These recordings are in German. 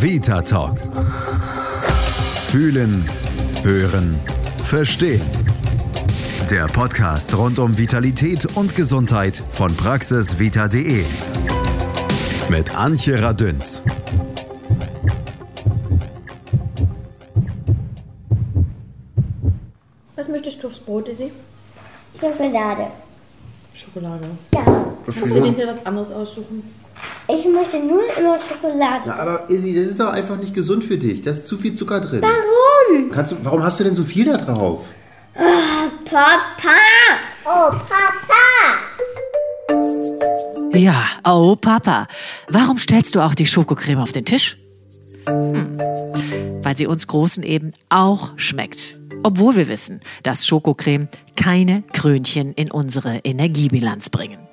Vita Talk. Fühlen, hören, verstehen. Der Podcast rund um Vitalität und Gesundheit von praxisvita.de. Mit Antje Radünz. Was möchtest du aufs Brot, Izzy? Schokolade. Schokolade. Ja. Kannst du dir hier was anderes aussuchen? Ich möchte nur immer Schokolade. Na, aber Izzy, das ist doch einfach nicht gesund für dich. Da ist zu viel Zucker drin. Warum? Kannst du, warum hast du denn so viel da drauf? Papa. Oh, Papa. Ja, oh Papa, warum stellst du auch die Schokocreme auf den Tisch? Hm, weil sie uns Großen eben auch schmeckt. Obwohl wir wissen, dass Schokocreme keine Krönchen in unsere Energiebilanz bringen.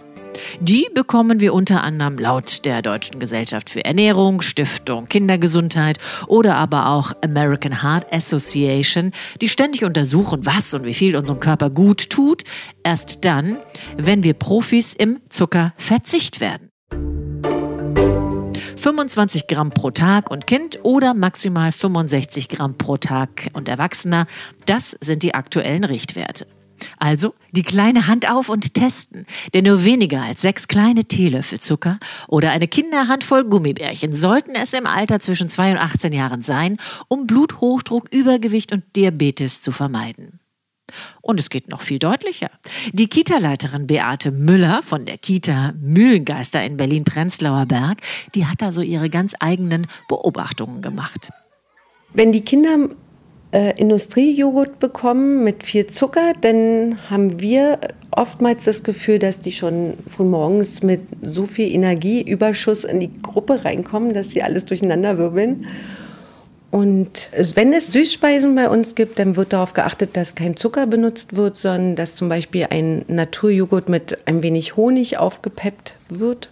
Die bekommen wir unter anderem laut der Deutschen Gesellschaft für Ernährung, Stiftung Kindergesundheit oder aber auch American Heart Association, die ständig untersuchen, was und wie viel unserem Körper gut tut, erst dann, wenn wir Profis im Zuckerverzicht werden. 25 Gramm pro Tag und Kind oder maximal 65 Gramm pro Tag und Erwachsener, das sind die aktuellen Richtwerte. Also die kleine Hand auf und testen. Denn nur weniger als sechs kleine Teelöffel Zucker oder eine Kinderhandvoll Gummibärchen sollten es im Alter zwischen 2 und 18 Jahren sein, um Bluthochdruck, Übergewicht und Diabetes zu vermeiden. Und es geht noch viel deutlicher. Die Kita-Leiterin Beate Müller von der Kita Mühlengeister in Berlin-Prenzlauer Berg, die hat da so ihre ganz eigenen Beobachtungen gemacht. Wenn die Kinder äh, Industriejoghurt bekommen mit viel Zucker, dann haben wir oftmals das Gefühl, dass die schon frühmorgens mit so viel Energieüberschuss in die Gruppe reinkommen, dass sie alles durcheinander wirbeln. Und wenn es Süßspeisen bei uns gibt, dann wird darauf geachtet, dass kein Zucker benutzt wird, sondern dass zum Beispiel ein Naturjoghurt mit ein wenig Honig aufgepeppt wird.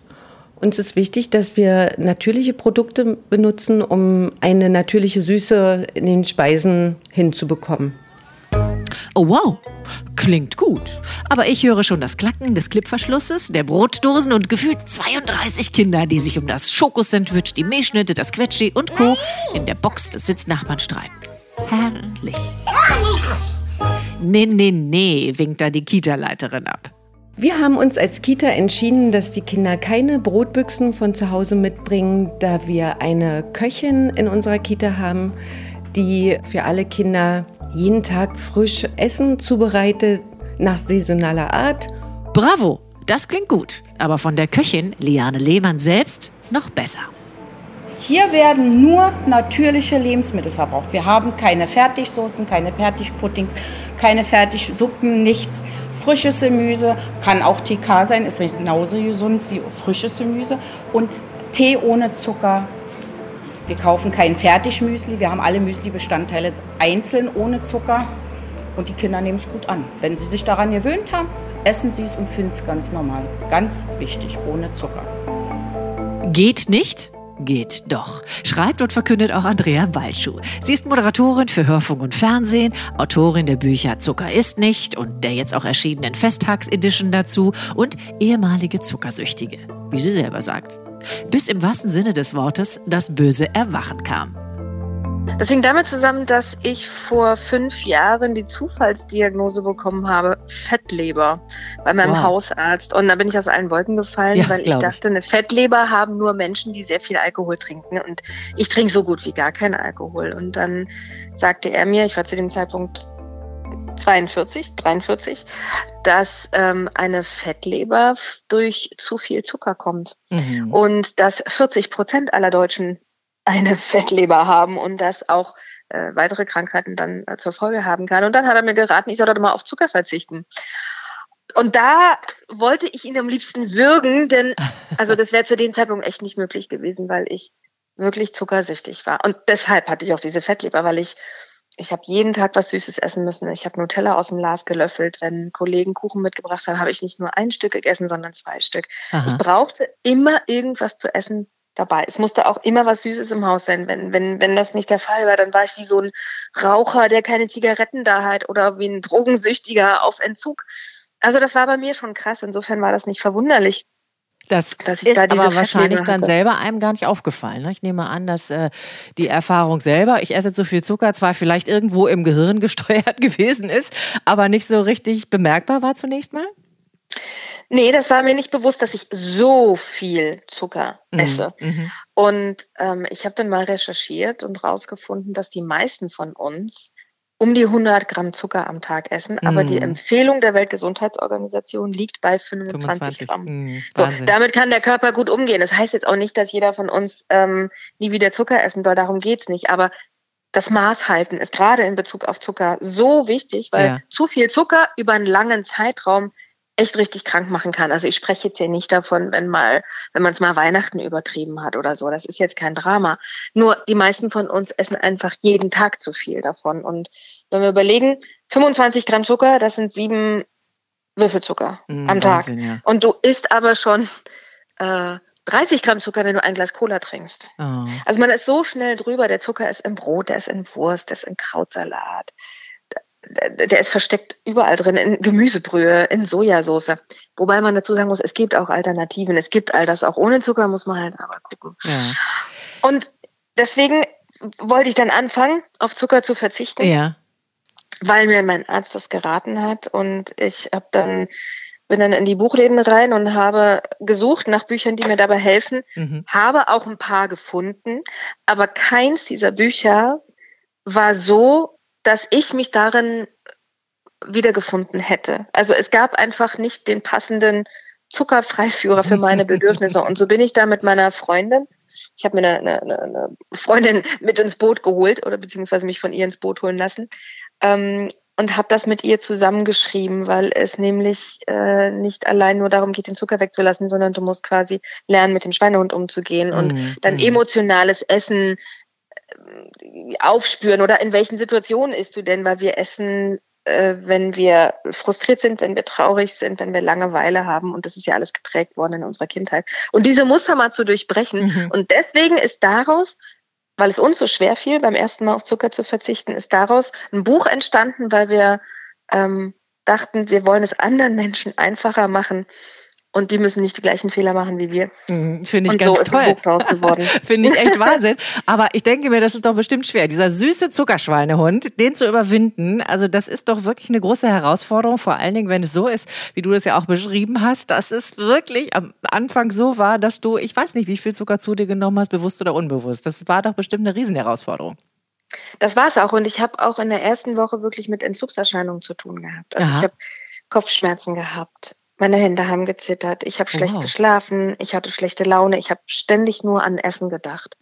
Uns ist wichtig, dass wir natürliche Produkte benutzen, um eine natürliche Süße in den Speisen hinzubekommen. Oh wow, klingt gut. Aber ich höre schon das Klacken des Klippverschlusses, der Brotdosen und gefühlt 32 Kinder, die sich um das Schokosandwich, die Milchschnitte, das Quetschi und Co. in der Box des Sitznachbarn streiten. Herrlich. Nee, nee, nee, winkt da die Kita-Leiterin ab. Wir haben uns als Kita entschieden, dass die Kinder keine Brotbüchsen von zu Hause mitbringen, da wir eine Köchin in unserer Kita haben, die für alle Kinder jeden Tag frisch Essen zubereitet nach saisonaler Art. Bravo, das klingt gut. Aber von der Köchin Liane Lehmann selbst noch besser. Hier werden nur natürliche Lebensmittel verbraucht. Wir haben keine Fertigsoßen, keine Fertigpuddings, keine Fertigsuppen, nichts. Frisches Gemüse, kann auch TK sein, ist genauso gesund wie frisches Gemüse. Und Tee ohne Zucker. Wir kaufen kein Fertigmüsli, wir haben alle Müsli-Bestandteile einzeln ohne Zucker. Und die Kinder nehmen es gut an. Wenn sie sich daran gewöhnt haben, essen sie es und finden es ganz normal. Ganz wichtig, ohne Zucker. Geht nicht? Geht doch. Schreibt und verkündet auch Andrea Walschuh. Sie ist Moderatorin für Hörfunk und Fernsehen, Autorin der Bücher Zucker ist nicht und der jetzt auch erschienenen Festtags-Edition dazu und ehemalige Zuckersüchtige, wie sie selber sagt. Bis im wahrsten Sinne des Wortes das böse Erwachen kam. Das hing damit zusammen, dass ich vor fünf Jahren die Zufallsdiagnose bekommen habe, Fettleber bei meinem Wow. Hausarzt. Und da bin ich aus allen Wolken gefallen, Ja, weil ich dachte, eine Fettleber haben nur Menschen, die sehr viel Alkohol trinken. Und ich trinke so gut wie gar keinen Alkohol. Und dann sagte er mir, ich war zu dem Zeitpunkt 42, 43, dass ähm, eine Fettleber durch zu viel Zucker kommt Mhm. und dass 40 Prozent aller Deutschen eine Fettleber haben und das auch äh, weitere Krankheiten dann äh, zur Folge haben kann. Und dann hat er mir geraten, ich soll doch mal auf Zucker verzichten. Und da wollte ich ihn am liebsten würgen, denn also das wäre zu dem Zeitpunkt echt nicht möglich gewesen, weil ich wirklich zuckersüchtig war. Und deshalb hatte ich auch diese Fettleber, weil ich ich habe jeden Tag was Süßes essen müssen. Ich habe Nutella aus dem Glas gelöffelt. Wenn Kollegen Kuchen mitgebracht haben, habe ich nicht nur ein Stück gegessen, sondern zwei Stück. Ich Aha. brauchte immer irgendwas zu essen dabei. Es musste auch immer was Süßes im Haus sein. Wenn, wenn, wenn das nicht der Fall war, dann war ich wie so ein Raucher, der keine Zigaretten da hat oder wie ein Drogensüchtiger auf Entzug. Also das war bei mir schon krass. Insofern war das nicht verwunderlich, Das dass ich ist da aber wahrscheinlich dann selber einem gar nicht aufgefallen. Ne? Ich nehme an, dass äh, die Erfahrung selber, ich esse zu viel Zucker, zwar vielleicht irgendwo im Gehirn gesteuert gewesen ist, aber nicht so richtig bemerkbar war zunächst mal. Nee, das war mir nicht bewusst, dass ich so viel Zucker esse. Mhm. Und ähm, ich habe dann mal recherchiert und rausgefunden, dass die meisten von uns um die 100 Gramm Zucker am Tag essen. Aber die Mhm. Empfehlung der Weltgesundheitsorganisation liegt bei 25, 25. Gramm. Mhm, So, damit kann der Körper gut umgehen. Das heißt jetzt auch nicht, dass jeder von uns ähm, nie wieder Zucker essen soll. Darum geht's nicht. Aber das Maß halten ist gerade in Bezug auf Zucker so wichtig, weil Ja. zu viel Zucker über einen langen Zeitraum echt richtig krank machen kann. Also ich spreche jetzt hier nicht davon, wenn mal, wenn man es mal Weihnachten übertrieben hat oder so. Das ist jetzt kein Drama. Nur die meisten von uns essen einfach jeden Tag zu viel davon. Und wenn wir überlegen, 25 Gramm Zucker, das sind sieben Würfelzucker Mhm, am Tag. Wahnsinn, ja. Und du isst aber schon äh, 30 Gramm Zucker, wenn du ein Glas Cola trinkst. Oh. Also man ist so schnell drüber. Der Zucker ist im Brot, der ist in Wurst, der ist in Krautsalat. Der, ist versteckt überall drin, in Gemüsebrühe, in Sojasauce. Wobei man dazu sagen muss, es gibt auch Alternativen. Es gibt all das auch ohne Zucker, muss man halt aber gucken. Ja. Und deswegen wollte ich dann anfangen, auf Zucker zu verzichten ja. weil mir mein Arzt das geraten hat und ich habe dann bin dann in die Buchläden rein und habe gesucht nach Büchern, die mir dabei helfen, Mhm. habe auch ein paar gefunden, aber keins dieser Bücher war so, dass ich mich darin wiedergefunden hätte. Also es gab einfach nicht den passenden Zuckerfreiführer für meine Bedürfnisse und so bin ich da mit meiner Freundin ich habe mir eine, eine, eine Freundin mit ins Boot geholt oder beziehungsweise mich von ihr ins Boot holen lassen ähm, und habe das mit ihr zusammengeschrieben, weil es nämlich äh, nicht allein nur darum geht, den Zucker wegzulassen, sondern du musst quasi lernen, mit dem Schweinehund umzugehen und Mhm, dann mhm. emotionales Essen aufspüren oder in welchen Situationen isst du denn, weil wir essen äh, wenn wir frustriert sind, wenn wir traurig sind, wenn wir Langeweile haben. Und das ist ja alles geprägt worden in unserer Kindheit. Und diese Muster mal zu durchbrechen. Mhm. Und deswegen ist daraus, weil es uns so schwer fiel, beim ersten Mal auf Zucker zu verzichten, ist daraus ein Buch entstanden, weil wir ähm, dachten, wir wollen es anderen Menschen einfacher machen. Und die müssen nicht die gleichen Fehler machen wie wir. Mhm, Finde ich Und ganz so toll. Finde ich echt Wahnsinn. Aber ich denke mir, das ist doch bestimmt schwer. Dieser süße Zuckerschweinehund, den zu überwinden, also das ist doch wirklich eine große Herausforderung. Vor allen Dingen, wenn es so ist, wie du das ja auch beschrieben hast, dass es wirklich am Anfang so war, dass du, ich weiß nicht, wie viel Zucker zu dir genommen hast, bewusst oder unbewusst. Das war doch bestimmt eine Riesenherausforderung. Das war's auch. Und ich habe auch in der ersten Woche wirklich mit Entzugserscheinungen zu tun gehabt. Also Aha. ich habe Kopfschmerzen gehabt. Meine Hände haben gezittert. Ich habe schlecht Wow. geschlafen. Ich hatte schlechte Laune. Ich habe ständig nur an Essen gedacht.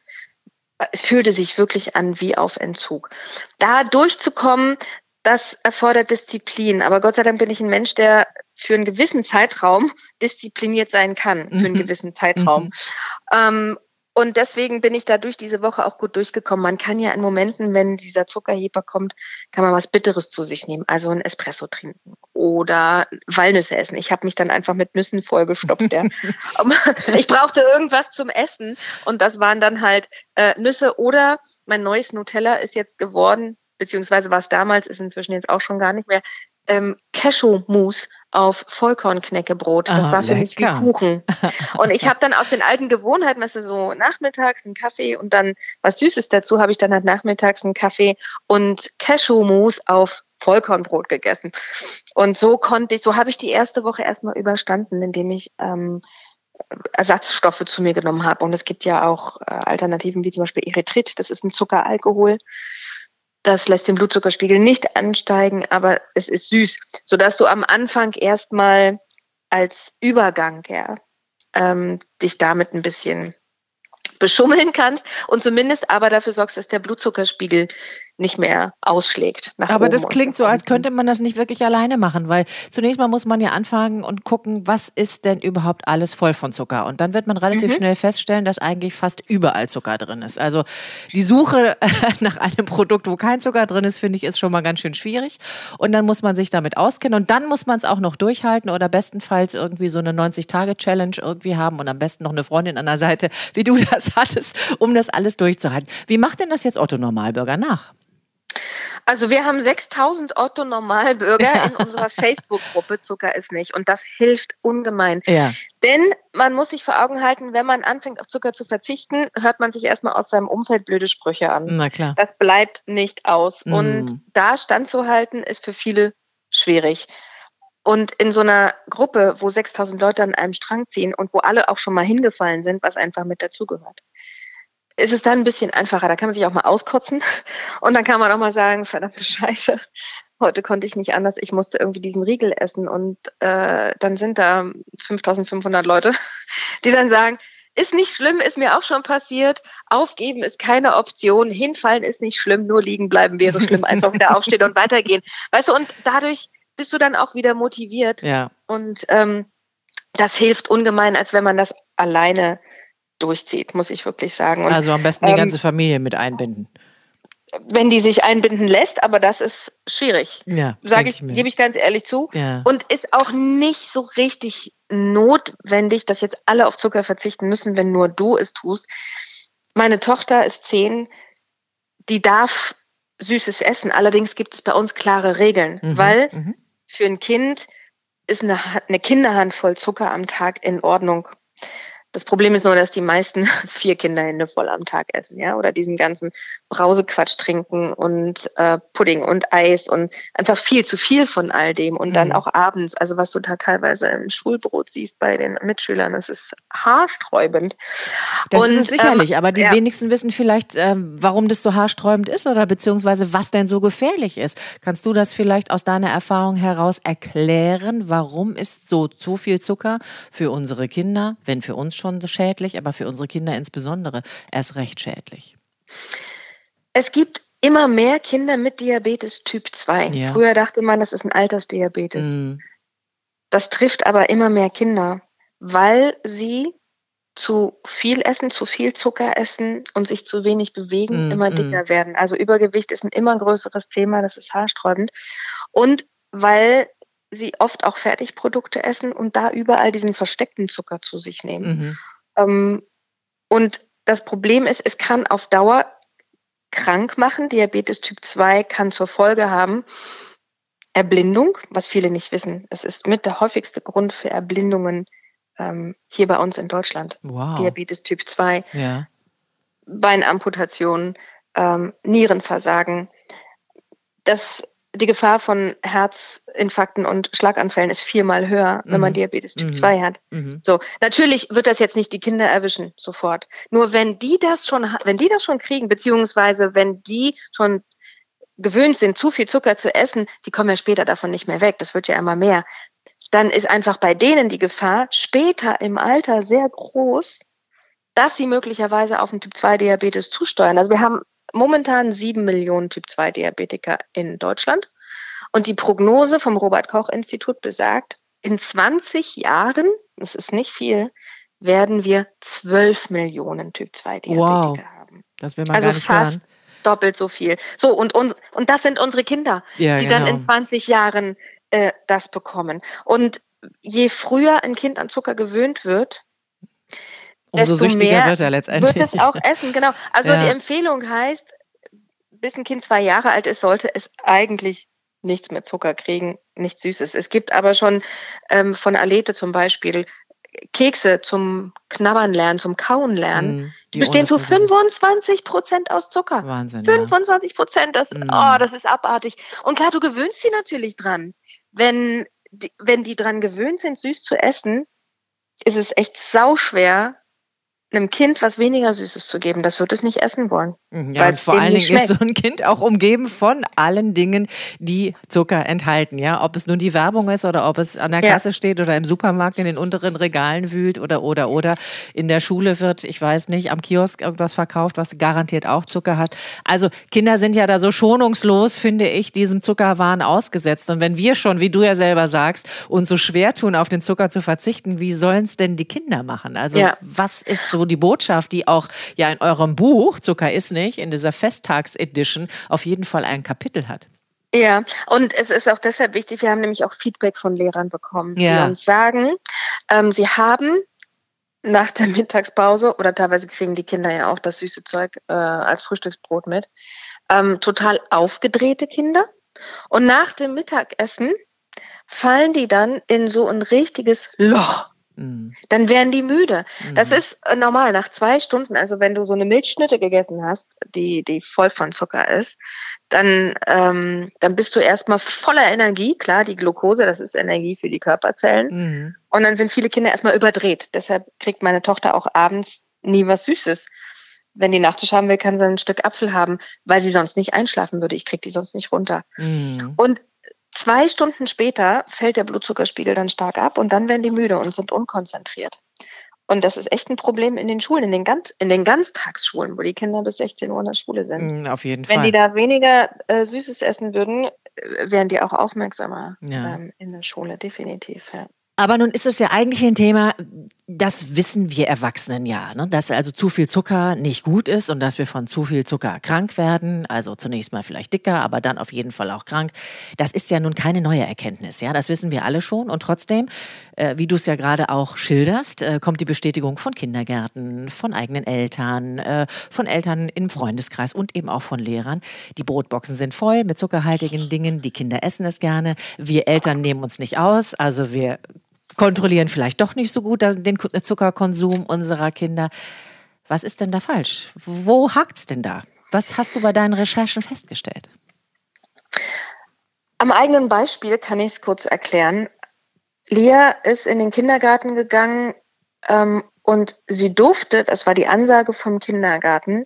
Es fühlte sich wirklich an wie auf Entzug. Da durchzukommen, das erfordert Disziplin. Aber Gott sei Dank bin ich ein Mensch, der für einen gewissen Zeitraum diszipliniert sein kann. Für einen Mhm. gewissen Zeitraum. Ähm, und deswegen bin ich da durch diese Woche auch gut durchgekommen. Man kann ja in Momenten, wenn dieser Zuckerheber kommt, kann man was Bitteres zu sich nehmen. Also ein Espresso trinken oder Walnüsse essen. Ich habe mich dann einfach mit Nüssen vollgestopft. Ja. Ich brauchte irgendwas zum Essen und das waren dann halt äh, Nüsse oder mein neues Nutella ist jetzt geworden, beziehungsweise war es damals, ist inzwischen jetzt auch schon gar nicht mehr, ähm, Cashew-Mousse auf Vollkornknäckebrot. Das Ah, war für mich wie lecker. Kuchen. Und ich habe dann aus den alten Gewohnheiten, weißt du, so nachmittags einen Kaffee und dann was Süßes dazu, habe ich dann halt nachmittags einen Kaffee und Cashew-Mousse auf Vollkornbrot gegessen. Und so konnte ich, so habe ich die erste Woche erstmal überstanden, indem ich ähm, Ersatzstoffe zu mir genommen habe. Und es gibt ja auch äh, Alternativen wie zum Beispiel Erythrit, das ist ein Zuckeralkohol. Das lässt den Blutzuckerspiegel nicht ansteigen, aber es ist süß, sodass du am Anfang erstmal als Übergang ja, ähm, dich damit ein bisschen beschummeln kannst und zumindest aber dafür sorgst, dass der Blutzuckerspiegel nicht mehr ausschlägt. Aber das klingt so, als könnte man das nicht wirklich alleine machen, weil zunächst mal muss man ja anfangen und gucken, was ist denn überhaupt alles voll von Zucker. Und dann wird man relativ schnell feststellen, dass eigentlich fast überall Zucker drin ist. Also die Suche nach einem Produkt, wo kein Zucker drin ist, finde ich, ist schon mal ganz schön schwierig. Und dann muss man sich damit auskennen und dann muss man es auch noch durchhalten oder bestenfalls irgendwie so eine 90-Tage-Challenge irgendwie haben und am besten noch eine Freundin an der Seite, wie du das hattest, um das alles durchzuhalten. Wie macht denn das jetzt Otto Normalbürger nach? Also wir haben 6000 Otto-Normalbürger in unserer Facebook-Gruppe Zucker ist nicht und das hilft ungemein. Ja. Denn man muss sich vor Augen halten, wenn man anfängt auf Zucker zu verzichten, hört man sich erstmal aus seinem Umfeld blöde Sprüche an. Na klar. Das bleibt nicht aus. Mm. Und da standzuhalten ist für viele schwierig. Und in so einer Gruppe, wo 6000 Leute an einem Strang ziehen und wo alle auch schon mal hingefallen sind, was einfach mit dazugehört, ist es dann ein bisschen einfacher. Da kann man sich auch mal auskotzen und dann kann man auch mal sagen, verdammte Scheiße, heute konnte ich nicht anders, ich musste irgendwie diesen Riegel essen und äh, dann sind da 5500 Leute, die dann sagen, ist nicht schlimm, ist mir auch schon passiert. Aufgeben ist keine Option. Hinfallen ist nicht schlimm, nur liegen bleiben wäre schlimm. Einfach wieder aufstehen und weitergehen. Weißt du, und dadurch bist du dann auch wieder motiviert. Ja. Und ähm, das hilft ungemein, als wenn man das alleine durchzieht, muss ich wirklich sagen. Und, Also am besten die ähm, ganze Familie mit einbinden. wenn die sich einbinden lässt, aber das ist schwierig. Ja. Sage ich, mir. gebe ich ganz ehrlich zu. Ja. Und ist auch nicht so richtig notwendig, dass jetzt alle auf Zucker verzichten müssen, wenn nur du es tust. Meine Tochter ist zehn, die darf Süßes essen. Allerdings gibt es bei uns klare Regeln, Mhm, weil mhm. für ein Kind ist eine, eine Kinderhandvoll Zucker am Tag in Ordnung. Das Problem ist nur, dass die meisten vier Kinderhände voll am Tag essen, ja, oder diesen ganzen Brausequatsch trinken und äh, Pudding und Eis und einfach viel zu viel von all dem und dann Mhm. auch abends, also was du da teilweise im Schulbrot siehst bei den Mitschülern, das ist haarsträubend. Das und, ist sicherlich, ähm, aber die ja. wenigsten wissen vielleicht, ähm, warum das so haarsträubend ist oder beziehungsweise was denn so gefährlich ist. Kannst du das vielleicht aus deiner Erfahrung heraus erklären? Warum ist so zu viel Zucker für unsere Kinder, wenn für uns schon schädlich, aber für unsere Kinder insbesondere erst recht schädlich? Es gibt immer mehr Kinder mit Diabetes Typ 2. Ja. Früher dachte man, das ist ein Altersdiabetes. Mm, Das trifft aber immer mehr Kinder, weil sie zu viel essen, zu viel Zucker essen und sich zu wenig bewegen, Mm, immer mm. dicker werden. Also Übergewicht ist ein immer größeres Thema, das ist haarsträubend. Und weil sie oft auch Fertigprodukte essen und da überall diesen versteckten Zucker zu sich nehmen. mhm. Ähm, und das Problem ist, es kann auf Dauer krank machen. Diabetes Typ 2 kann zur Folge haben Erblindung, was viele nicht wissen. Es ist mit der häufigste Grund für Erblindungen ähm, hier bei uns in Deutschland. Wow. Diabetes Typ 2, Ja. Beinamputationen, ähm, Nierenversagen. Das, die Gefahr von Herzinfarkten und Schlaganfällen ist viermal höher, wenn man Mhm. Diabetes Typ Mhm. 2 hat. Mhm. So, natürlich wird das jetzt nicht die Kinder erwischen sofort. Nur wenn die das schon, wenn die das schon kriegen, beziehungsweise wenn die schon gewöhnt sind, zu viel Zucker zu essen, die kommen ja später davon nicht mehr weg. Das wird ja immer mehr. Dann ist einfach bei denen die Gefahr später im Alter sehr groß, dass sie möglicherweise auf den Typ 2 Diabetes zusteuern. Also wir haben momentan sieben Millionen Typ 2 Diabetiker in Deutschland. Und die Prognose vom Robert Koch Institut besagt, in 20 Jahren, das ist nicht viel, werden wir 12 Millionen Typ 2 Diabetiker Wow. haben. Das will man Also gar nicht fast hören. doppelt so viel. So, und, und, und das sind unsere Kinder, Ja, die dann genau. in 20 Jahren äh, das bekommen. Und je früher ein Kind an Zucker gewöhnt wird, Umso süchtiger wird er letztendlich. wird es auch essen, genau. Also Ja. die Empfehlung heißt, bis ein Kind zwei Jahre alt ist, sollte es eigentlich nichts mit Zucker kriegen, nichts Süßes. Es gibt aber schon ähm, von Alete zum Beispiel Kekse zum Knabbern lernen, zum Kauen lernen. Mm, Die bestehen zu Zucker sind. 25 Prozent aus Zucker. Wahnsinn. Ja. 25 Prozent, das, Mm. oh, das ist abartig. Und klar, du gewöhnst sie natürlich dran. Wenn die, wenn die dran gewöhnt sind, süß zu essen, ist es echt sauschwer, einem Kind was weniger Süßes zu geben. Das wird es nicht essen wollen. Mhm, Ja, und vor allen Dingen ist so ein Kind auch umgeben von allen Dingen, die Zucker enthalten. Ja, ob es nun die Werbung ist oder ob es an der Ja. Kasse steht oder im Supermarkt in den unteren Regalen wühlt oder oder oder in der Schule wird, ich weiß nicht, am Kiosk irgendwas verkauft, was garantiert auch Zucker hat. Also Kinder sind ja da so schonungslos, finde ich, diesem Zuckerwahn ausgesetzt. Und wenn wir schon, wie du ja selber sagst, uns so schwer tun, auf den Zucker zu verzichten, wie sollen es denn die Kinder machen? Also Ja. was ist so die Botschaft, die auch ja in eurem Buch Zucker ist nicht, in dieser Festtags-Edition auf jeden Fall ein Kapitel hat? Ja, und es ist auch deshalb wichtig, wir haben nämlich auch Feedback von Lehrern bekommen, Ja. die uns sagen, ähm, sie haben nach der Mittagspause, oder teilweise kriegen die Kinder ja auch das süße Zeug äh, als Frühstücksbrot mit, ähm, total aufgedrehte Kinder. Und nach dem Mittagessen fallen die dann in so ein richtiges Loch. Mhm. Dann werden die müde. Das Mhm. ist äh, normal. Nach zwei Stunden, also wenn du so eine Milchschnitte gegessen hast, die, die voll von Zucker ist, dann, ähm, dann bist du erstmal voller Energie. Klar, die Glucose, das ist Energie für die Körperzellen. Mhm. Und dann sind viele Kinder erstmal überdreht. Deshalb kriegt meine Tochter auch abends nie was Süßes. Wenn die Nachtisch haben will, kann sie ein Stück Apfel haben, weil sie sonst nicht einschlafen würde. Ich krieg die sonst nicht runter. Mhm. Und zwei Stunden später fällt der Blutzuckerspiegel dann stark ab und dann werden die müde und sind unkonzentriert. Und das ist echt ein Problem in den Schulen, in den, ganz, in den Ganztagsschulen, wo die Kinder bis 16 Uhr in der Schule sind. Mhm, Auf jeden Wenn Fall. die da weniger äh, Süßes essen würden, äh, wären die auch aufmerksamer Ja. ähm, in der Schule, definitiv. Ja. Aber nun ist es ja eigentlich ein Thema, das wissen wir Erwachsenen ja, ne? dass also zu viel Zucker nicht gut ist und dass wir von zu viel Zucker krank werden. Also zunächst mal vielleicht dicker, aber dann auf jeden Fall auch krank. Das ist ja nun keine neue Erkenntnis, ja, das wissen wir alle schon. Und trotzdem, äh, wie du es ja gerade auch schilderst, äh, kommt die Bestätigung von Kindergärten, von eigenen Eltern, äh, von Eltern im Freundeskreis und eben auch von Lehrern. Die Brotboxen sind voll mit zuckerhaltigen Dingen. Die Kinder essen es gerne. Wir Eltern nehmen uns nicht aus. Also wir kontrollieren vielleicht doch nicht so gut den Zuckerkonsum unserer Kinder. Was ist denn da falsch? Wo hakt's denn da? Was hast du bei deinen Recherchen festgestellt? Am eigenen Beispiel kann ich es kurz erklären. Lia ist in den Kindergarten gegangen ähm, und sie durfte, das war die Ansage vom Kindergarten,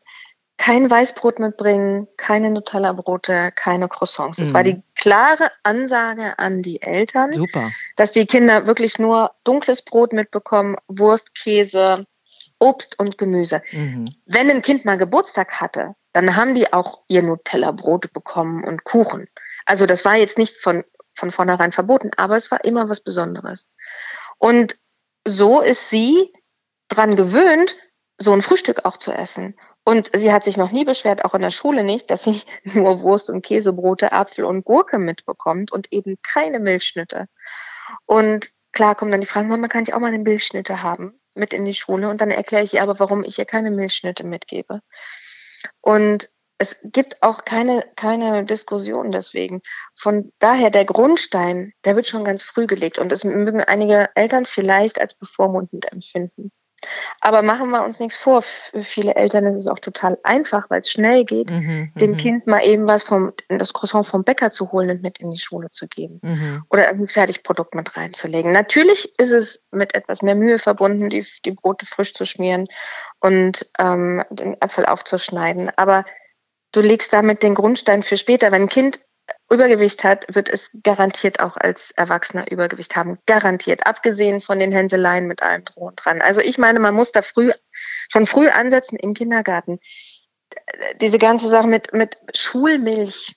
kein Weißbrot mitbringen, keine Nutella-Brote, keine Croissants. Das Mhm. war die klare Ansage an die Eltern, Super. dass die Kinder wirklich nur dunkles Brot mitbekommen, Wurst, Käse, Obst und Gemüse. Mhm. Wenn ein Kind mal Geburtstag hatte, dann haben die auch ihr Nutella-Brot bekommen und Kuchen. Also das war jetzt nicht von, von vornherein verboten, aber es war immer was Besonderes. Und so ist sie dran gewöhnt, so ein Frühstück auch zu essen. Und sie hat sich noch nie beschwert, auch in der Schule nicht, dass sie nur Wurst und Käsebrote, Apfel und Gurke mitbekommt und eben keine Milchschnitte. Und klar kommen dann die Fragen, Mama, kann ich auch mal eine Milchschnitte haben mit in die Schule? Und dann erkläre ich ihr aber, warum ich ihr keine Milchschnitte mitgebe. Und es gibt auch keine, keine Diskussion deswegen. Von daher, der Grundstein, der wird schon ganz früh gelegt. Und das mögen einige Eltern vielleicht als bevormundend empfinden. Aber machen wir uns nichts vor. Für viele Eltern ist es auch total einfach, weil es schnell geht, Mhm. dem mhm, Kind mal eben was vom, das Croissant vom Bäcker zu holen und mit in die Schule zu geben Mhm. oder ein Fertigprodukt mit reinzulegen. Natürlich ist es mit etwas mehr Mühe verbunden, die, die Brote frisch zu schmieren und ähm, den Apfel aufzuschneiden. Aber du legst damit den Grundstein für später. Wenn ein Kind Übergewicht hat, wird es garantiert auch als Erwachsener Übergewicht haben. Garantiert. Abgesehen von den Hänseleien mit allem drum und dran. Also ich meine, man muss da früh, schon früh ansetzen im Kindergarten. Diese ganze Sache mit, mit Schulmilch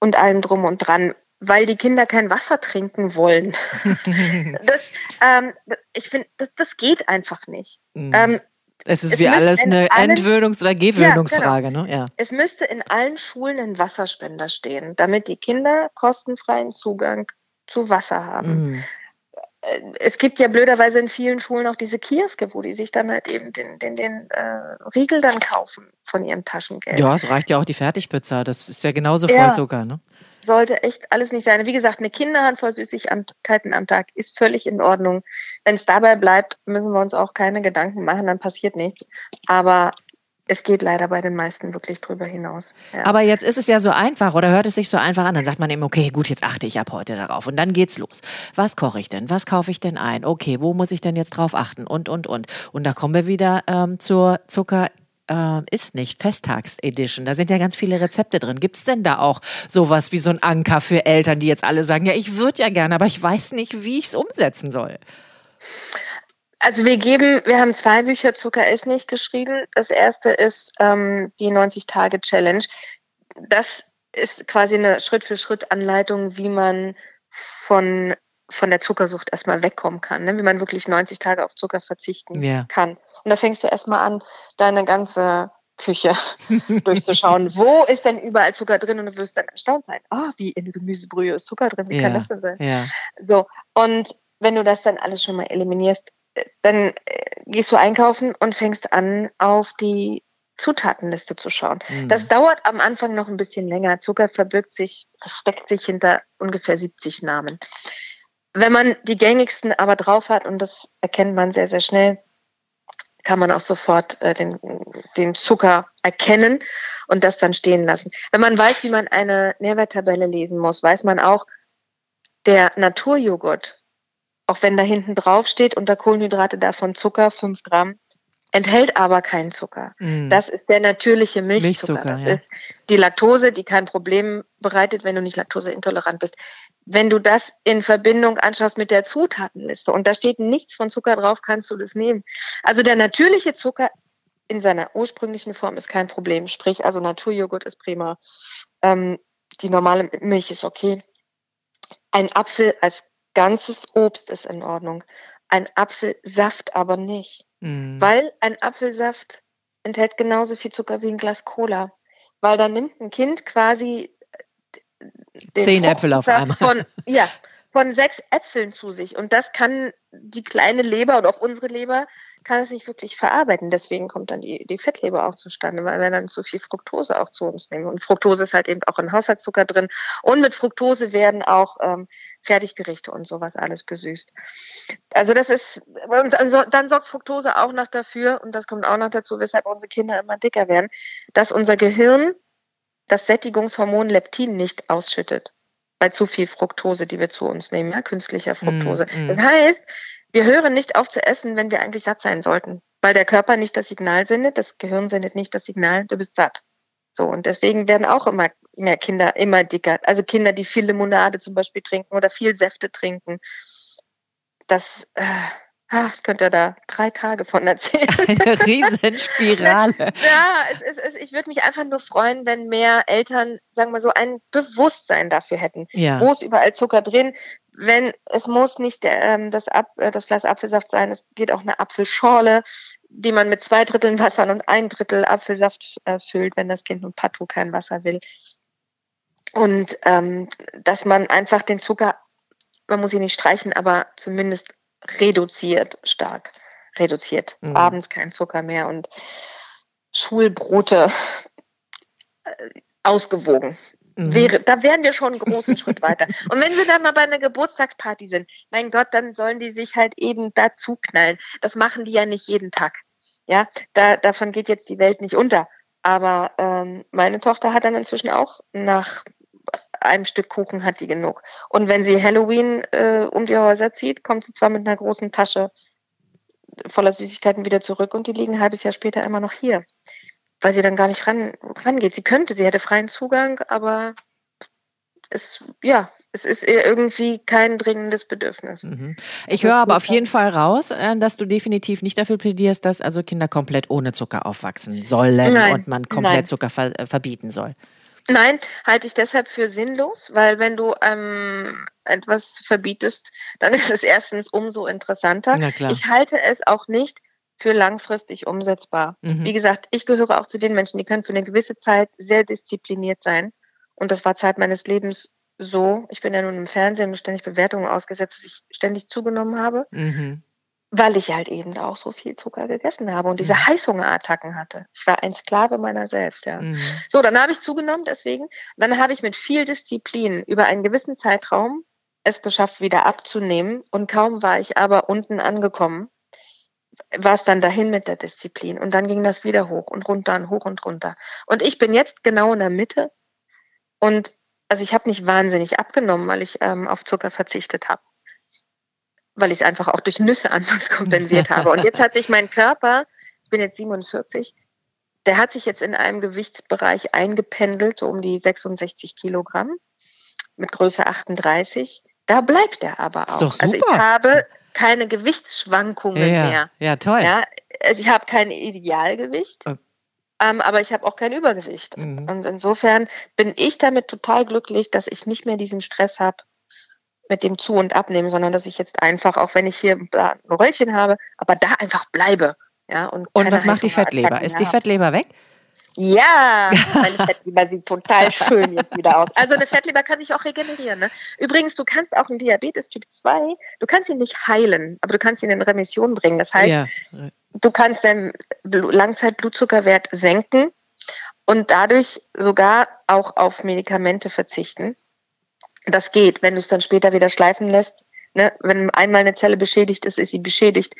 und allem drum und dran, weil die Kinder kein Wasser trinken wollen. das, ähm, ich finde, das, das geht einfach nicht. Mhm. Ähm, es ist es wie alles in eine allen- Entwöhnungs- oder Gewöhnungsfrage, ne? Ja. es müsste in allen Schulen ein Wasserspender stehen, damit die Kinder kostenfreien Zugang zu Wasser haben. Mhm. Äh, Es gibt ja blöderweise in vielen Schulen auch diese Kioske, wo die sich dann halt eben den, den, den äh, Riegel dann kaufen von ihrem Taschengeld. Ja, es reicht ja auch die Fertigpizza. Das ist ja genauso Ja. voll Zucker, ne? Sollte echt alles nicht sein. Wie gesagt, eine Kinderhandvoll Süßigkeiten am Tag ist völlig in Ordnung. Wenn es dabei bleibt, müssen wir uns auch keine Gedanken machen, dann passiert nichts. Aber es geht leider bei den meisten wirklich drüber hinaus. Ja. Aber jetzt ist es ja so einfach oder hört es sich so einfach an. Dann sagt man eben, okay, gut, jetzt achte ich ab heute darauf. Und dann geht's los. Was koche ich denn? Was kaufe ich denn ein? Okay, wo muss ich denn jetzt drauf achten? Und, und, und. Und da kommen wir wieder ähm, zur Zucker. Äh, ist nicht Festtags-Edition. Da sind ja ganz viele Rezepte drin. Gibt's denn da auch sowas wie so ein Anker für Eltern, die jetzt alle sagen, ja, ich würde ja gerne, aber ich weiß nicht, wie ich es umsetzen soll? Also wir geben, wir haben zwei Bücher Zucker ist nicht geschrieben. Das erste ist ähm, die 90-Tage-Challenge. Das ist quasi eine Schritt-für-Schritt-Anleitung, wie man von, von der Zuckersucht erstmal wegkommen kann, ne? wie man wirklich 90 Tage auf Zucker verzichten Ja. kann. Und da fängst du erstmal an, deine ganze Küche durchzuschauen. Wo ist denn überall Zucker drin? Und du wirst dann erstaunt sein. Ah, wie in Gemüsebrühe ist Zucker drin. Wie kann Ja. das denn sein? Ja. So, und wenn du das dann alles schon mal eliminierst, dann äh, gehst du einkaufen und fängst an, auf die Zutatenliste zu schauen. Mhm. Das dauert am Anfang noch ein bisschen länger. Zucker verbirgt sich, versteckt sich hinter ungefähr 70 Namen. Wenn man die gängigsten aber drauf hat, und das erkennt man sehr, sehr schnell, kann man auch sofort äh, den, den Zucker erkennen und das dann stehen lassen. Wenn man weiß, wie man eine Nährwerttabelle lesen muss, weiß man auch, der Naturjoghurt, auch wenn da hinten drauf steht, unter Kohlenhydrate davon Zucker, 5 Gramm, enthält aber keinen Zucker. Mhm. Das ist der natürliche Milchzucker. Milchzucker, das ja. ist die Laktose, die kein Problem bereitet, wenn du nicht laktoseintolerant bist. Wenn du das in Verbindung anschaust mit der Zutatenliste und da steht nichts von Zucker drauf, kannst du das nehmen. Also der natürliche Zucker in seiner ursprünglichen Form ist kein Problem. Sprich, also Naturjoghurt ist prima. Ähm, die normale Milch ist okay. Ein Apfel als ganzes Obst ist in Ordnung. Ein Apfelsaft aber nicht. Mhm. Weil ein Apfelsaft enthält genauso viel Zucker wie ein Glas Cola. Weil da nimmt ein Kind quasi Zehn Äpfel auf einmal. Von, ja, von sechs Äpfeln zu sich. Und das kann die kleine Leber oder auch unsere Leber kann es nicht wirklich verarbeiten. Deswegen kommt dann die, die Fettleber auch zustande, weil wir dann zu viel Fructose auch zu uns nehmen. Und Fructose ist halt eben auch in Haushaltszucker drin. Und mit Fructose werden auch ähm, Fertiggerichte und sowas alles gesüßt. Also das ist, und dann sorgt Fructose auch noch dafür, und das kommt auch noch dazu, weshalb unsere Kinder immer dicker werden, dass unser Gehirn das Sättigungshormon Leptin nicht ausschüttet bei zu viel Fructose, die wir zu uns nehmen, ja, künstlicher Fructose. Mm, mm. Das heißt, wir hören nicht auf zu essen, wenn wir eigentlich satt sein sollten, weil der Körper nicht das Signal sendet, das Gehirn sendet nicht das Signal, du bist satt. So, und deswegen werden auch immer mehr Kinder immer dicker. Also Kinder, die viel Limonade zum Beispiel trinken oder viel Säfte trinken. Das, äh, ah, ich könnte da drei Tage von erzählen. Eine Riesenspirale. Ja, es, es, es, ich würde mich einfach nur freuen, wenn mehr Eltern, sagen wir so, ein Bewusstsein dafür hätten. Ja. Wo ist überall Zucker drin? Wenn es muss nicht ähm, das, Ap äh, das Glas Apfelsaft sein, es geht auch eine Apfelschorle, die man mit zwei Dritteln Wasser und ein Drittel Apfelsaft äh, füllt, wenn das Kind nun partout kein Wasser will. Und ähm, dass man einfach den Zucker, man muss ihn nicht streichen, aber zumindest reduziert stark. Reduziert. Mhm. Abends kein Zucker mehr und Schulbrote äh, ausgewogen. Mhm. Wäre, da wären wir schon einen großen Schritt weiter. Und wenn sie dann mal bei einer Geburtstagsparty sind, mein Gott, dann sollen die sich halt eben dazu knallen. Das machen die ja nicht jeden Tag. Ja, da, davon geht jetzt die Welt nicht unter. Aber ähm, meine Tochter hat dann inzwischen auch nach einem Stück Kuchen hat die genug. Und wenn sie Halloween äh, um die Häuser zieht, kommt sie zwar mit einer großen Tasche voller Süßigkeiten wieder zurück und die liegen ein halbes Jahr später immer noch hier, weil sie dann gar nicht ran, rangeht. Sie könnte, sie hätte freien Zugang, aber es, ja, es ist ihr irgendwie kein dringendes Bedürfnis. Mhm. Ich höre aber auf jeden Fall raus, äh, dass du definitiv nicht dafür plädierst, dass also Kinder komplett ohne Zucker aufwachsen sollen Nein, und man komplett nein. Zucker ver äh, verbieten soll. Nein, halte ich deshalb für sinnlos, weil wenn du ähm, etwas verbietest, dann ist es erstens umso interessanter. Ich halte es auch nicht für langfristig umsetzbar. Mhm. Wie gesagt, ich gehöre auch zu den Menschen, die können für eine gewisse Zeit sehr diszipliniert sein. Und das war Zeit meines Lebens so. Ich bin ja nun im Fernsehen und ständig Bewertungen ausgesetzt, dass ich ständig zugenommen habe, Mhm. Weil ich halt eben auch so viel Zucker gegessen habe und diese Mhm. Heißhungerattacken hatte. Ich war ein Sklave meiner selbst, ja. Mhm. So, dann habe ich zugenommen, deswegen. Dann habe ich mit viel Disziplin über einen gewissen Zeitraum es geschafft, wieder abzunehmen. Und kaum war ich aber unten angekommen, war es dann dahin mit der Disziplin. Und dann ging das wieder hoch und runter und hoch und runter. Und ich bin jetzt genau in der Mitte. Und also ich habe nicht wahnsinnig abgenommen, weil ich ähm, auf Zucker verzichtet habe. Weil ich es einfach auch durch Nüsse anfangs kompensiert habe. Und jetzt hat sich mein Körper, ich bin jetzt 47, der hat sich jetzt in einem Gewichtsbereich eingependelt, so um die 66 Kilogramm mit Größe 38. Da bleibt er aber auch. doch Also ich super. habe keine Gewichtsschwankungen Ja, mehr. ja, toll. Ja, also ich habe kein Idealgewicht, Oh. ähm, aber ich habe auch kein Übergewicht. Mhm. Und insofern bin ich damit total glücklich, dass ich nicht mehr diesen Stress habe mit dem Zu- und Abnehmen, sondern dass ich jetzt einfach, auch wenn ich hier ein Röllchen habe, aber da einfach bleibe. Ja, und Und was macht die Fettleber? Ist die Fettleber weg? Ja, meine Fettleber sieht total schön jetzt wieder aus. Also eine Fettleber kann sich auch regenerieren. Ne? Übrigens, du kannst auch einen Diabetes Typ 2, du kannst ihn nicht heilen, aber du kannst ihn in Remission bringen. Das heißt, Ja. du kannst deinen Blu- Langzeitblutzuckerwert senken und dadurch sogar auch auf Medikamente verzichten. Das geht, wenn du es dann später wieder schleifen lässt. Ne? Wenn einmal eine Zelle beschädigt ist, ist sie beschädigt.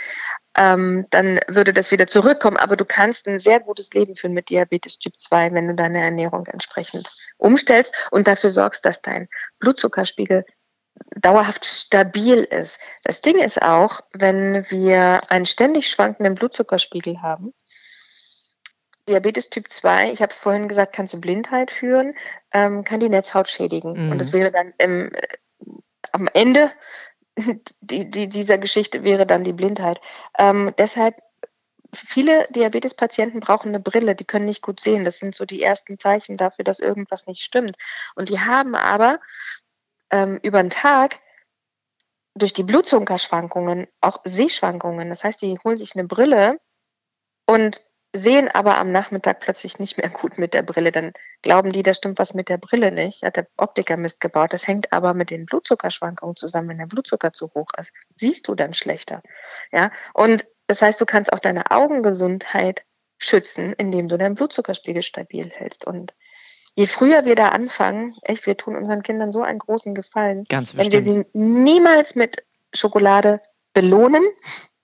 Ähm, dann würde das wieder zurückkommen. Aber du kannst ein sehr gutes Leben führen mit Diabetes Typ 2, wenn du deine Ernährung entsprechend umstellst und dafür sorgst, dass dein Blutzuckerspiegel dauerhaft stabil ist. Das Ding ist auch, wenn wir einen ständig schwankenden Blutzuckerspiegel haben, Diabetes Typ 2, ich habe es vorhin gesagt, kann zu Blindheit führen, ähm, kann die Netzhaut schädigen. Mhm. Und das wäre dann im, äh, am Ende die, die, dieser Geschichte wäre dann die Blindheit. Ähm, deshalb, viele Diabetespatienten brauchen eine Brille, die können nicht gut sehen. Das sind so die ersten Zeichen dafür, dass irgendwas nicht stimmt. Und die haben aber ähm, über den Tag durch die Blutzuckerschwankungen auch Sehschwankungen. Das heißt, die holen sich eine Brille und sehen aber am Nachmittag plötzlich nicht mehr gut mit der Brille. Dann glauben die, da stimmt was mit der Brille nicht. Hat der Optiker Mist gebaut. Das hängt aber mit den Blutzuckerschwankungen zusammen. Wenn der Blutzucker zu hoch ist, siehst du dann schlechter. Ja, und das heißt, du kannst auch deine Augengesundheit schützen, indem du deinen Blutzuckerspiegel stabil hältst. Und je früher wir da anfangen, echt, wir tun unseren Kindern so einen großen Gefallen, Ganz wenn wir sie niemals mit Schokolade belohnen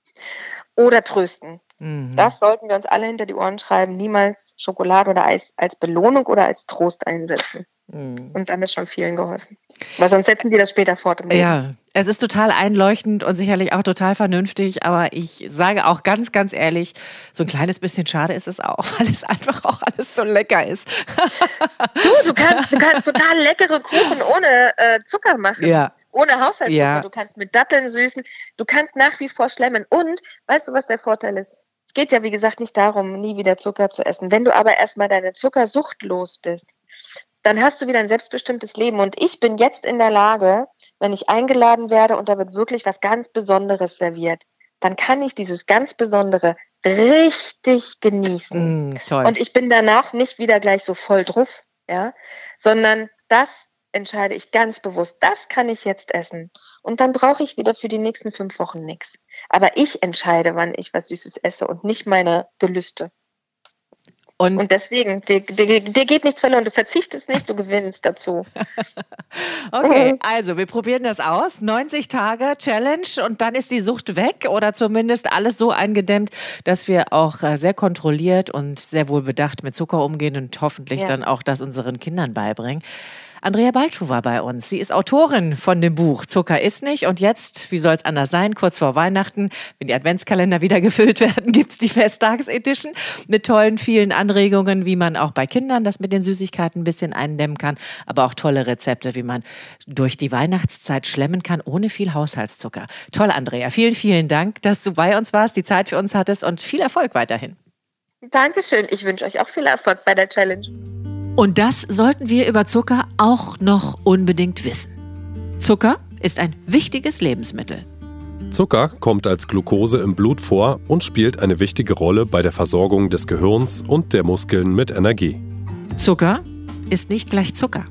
oder trösten. Mhm. Das sollten wir uns alle hinter die Ohren schreiben. Niemals Schokolade oder Eis als Belohnung oder als Trost einsetzen. Mhm. Und dann ist schon vielen geholfen. Weil sonst setzen die das später fort. Ja, es ist total einleuchtend und sicherlich auch total vernünftig, aber ich sage auch ganz, ganz ehrlich, so ein kleines bisschen schade ist es auch, weil es einfach auch alles so lecker ist. Du, du kannst, du kannst total leckere Kuchen ohne äh, Zucker machen. Ja. Ohne Haushaltszucker. Ja. Du kannst mit Datteln süßen. Du kannst nach wie vor schlemmen. Und weißt du, was der Vorteil ist? Es geht ja, wie gesagt, nicht darum, nie wieder Zucker zu essen. Wenn du aber erstmal deine Zuckersucht los bist, dann hast du wieder ein selbstbestimmtes Leben. Und ich bin jetzt in der Lage, wenn ich eingeladen werde und da wird wirklich was ganz Besonderes serviert, dann kann ich dieses ganz Besondere richtig genießen. Mm, toll. Und ich bin danach nicht wieder gleich so voll drauf, ja, sondern das entscheide ich ganz bewusst. Das kann ich jetzt essen. Und dann brauche ich wieder für die nächsten fünf Wochen nichts. Aber ich entscheide, wann ich was Süßes esse und nicht meine Gelüste. Und, Und deswegen, dir, dir, dir geht nichts verloren. Du verzichtest nicht, du gewinnst dazu. okay, Mhm. also wir probieren das aus. 90 Tage Challenge und dann ist die Sucht weg oder zumindest alles so eingedämmt, dass wir auch äh, sehr kontrolliert und sehr wohlbedacht mit Zucker umgehen und hoffentlich Ja. dann auch das unseren Kindern beibringen. Andrea Balschuh war bei uns. Sie ist Autorin von dem Buch Zucker ist nicht. Und jetzt, wie soll es anders sein, kurz vor Weihnachten, wenn die Adventskalender wieder gefüllt werden, gibt's die Festtagsedition mit tollen, vielen Anregungen, wie man auch bei Kindern das mit den Süßigkeiten ein bisschen eindämmen kann, aber auch tolle Rezepte, wie man durch die Weihnachtszeit schlemmen kann, ohne viel Haushaltszucker. Toll, Andrea. Vielen, vielen Dank, dass du bei uns warst, die Zeit für uns hattest und viel Erfolg weiterhin. Dankeschön. Ich wünsche euch auch viel Erfolg bei der Challenge. Und das sollten wir über Zucker auch noch unbedingt wissen. Zucker ist ein wichtiges Lebensmittel. Zucker kommt als Glucose im Blut vor und spielt eine wichtige Rolle bei der Versorgung des Gehirns und der Muskeln mit Energie. Zucker ist nicht gleich Zucker.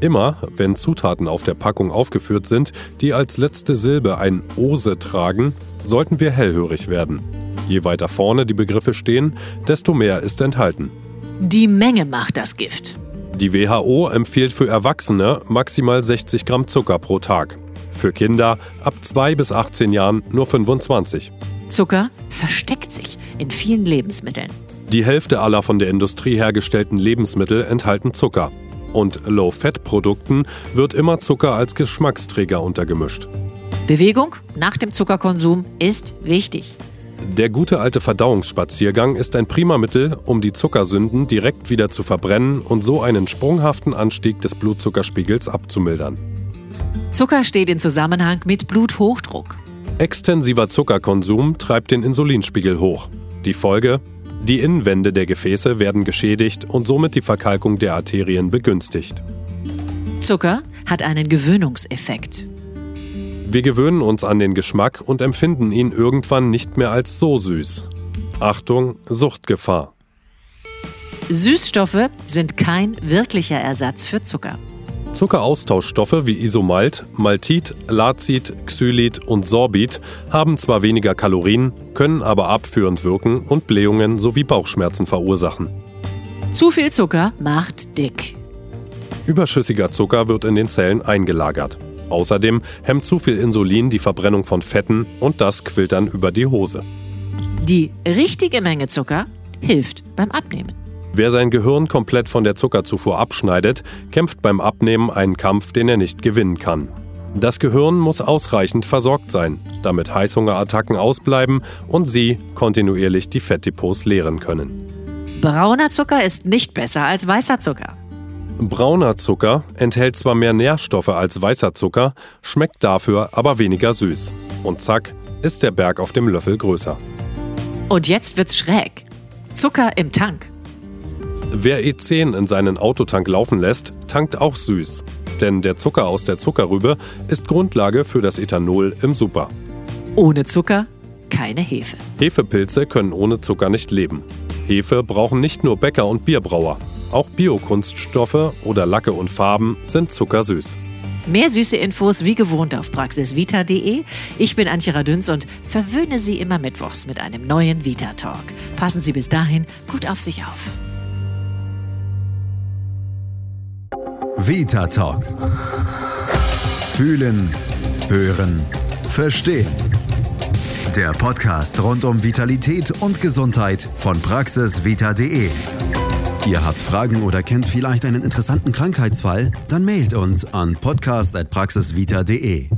Immer, wenn Zutaten auf der Packung aufgeführt sind, die als letzte Silbe ein Ose tragen, sollten wir hellhörig werden. Je weiter vorne die Begriffe stehen, desto mehr ist enthalten. Die Menge macht das Gift. Die WHO empfiehlt für Erwachsene maximal 60 Gramm Zucker pro Tag. Für Kinder ab 2 bis 18 Jahren nur 25. Zucker versteckt sich in vielen Lebensmitteln. Die Hälfte aller von der Industrie hergestellten Lebensmittel enthalten Zucker. Und Low-Fat-Produkten wird immer Zucker als Geschmacksträger untergemischt. Bewegung nach dem Zuckerkonsum ist wichtig. Der gute alte Verdauungsspaziergang ist ein prima Mittel, um die Zuckersünden direkt wieder zu verbrennen und so einen sprunghaften Anstieg des Blutzuckerspiegels abzumildern. Zucker steht in Zusammenhang mit Bluthochdruck. Extensiver Zuckerkonsum treibt den Insulinspiegel hoch. Die Folge? Die Innenwände der Gefäße werden geschädigt und somit die Verkalkung der Arterien begünstigt. Zucker hat einen Gewöhnungseffekt. Wir gewöhnen uns an den Geschmack und empfinden ihn irgendwann nicht mehr als so süß. Achtung, Suchtgefahr. Süßstoffe sind kein wirklicher Ersatz für Zucker. Zuckeraustauschstoffe wie Isomalt, Maltit, Lazid, Xylit und Sorbit haben zwar weniger Kalorien, können aber abführend wirken und Blähungen sowie Bauchschmerzen verursachen. Zu viel Zucker macht dick. Überschüssiger Zucker wird in den Zellen eingelagert. Außerdem hemmt zu viel Insulin die Verbrennung von Fetten und das quillt dann über die Hose. Die richtige Menge Zucker hilft beim Abnehmen. Wer sein Gehirn komplett von der Zuckerzufuhr abschneidet, kämpft beim Abnehmen einen Kampf, den er nicht gewinnen kann. Das Gehirn muss ausreichend versorgt sein, damit Heißhungerattacken ausbleiben und Sie kontinuierlich die Fettdepots leeren können. Brauner Zucker ist nicht besser als weißer Zucker. Brauner Zucker enthält zwar mehr Nährstoffe als weißer Zucker, schmeckt dafür aber weniger süß. Und zack, ist der Berg auf dem Löffel größer. Und jetzt wird's schräg. Zucker im Tank. Wer E10 in seinen Autotank laufen lässt, tankt auch süß. Denn der Zucker aus der Zuckerrübe ist Grundlage für das Ethanol im Super. Ohne Zucker keine Hefe. Hefepilze können ohne Zucker nicht leben. Hefe brauchen nicht nur Bäcker und Bierbrauer. Auch Biokunststoffe oder Lacke und Farben sind zuckersüß. Mehr süße Infos wie gewohnt auf praxisvita.de. Ich bin Antje Radünz und verwöhne Sie immer mittwochs mit einem neuen Vita Talk. Passen Sie bis dahin gut auf sich auf. Vita Talk. Fühlen, hören, verstehen. Der Podcast rund um Vitalität und Gesundheit von praxisvita.de. Ihr habt Fragen oder kennt vielleicht einen interessanten Krankheitsfall? Dann mailt uns an podcast.praxisvita.de.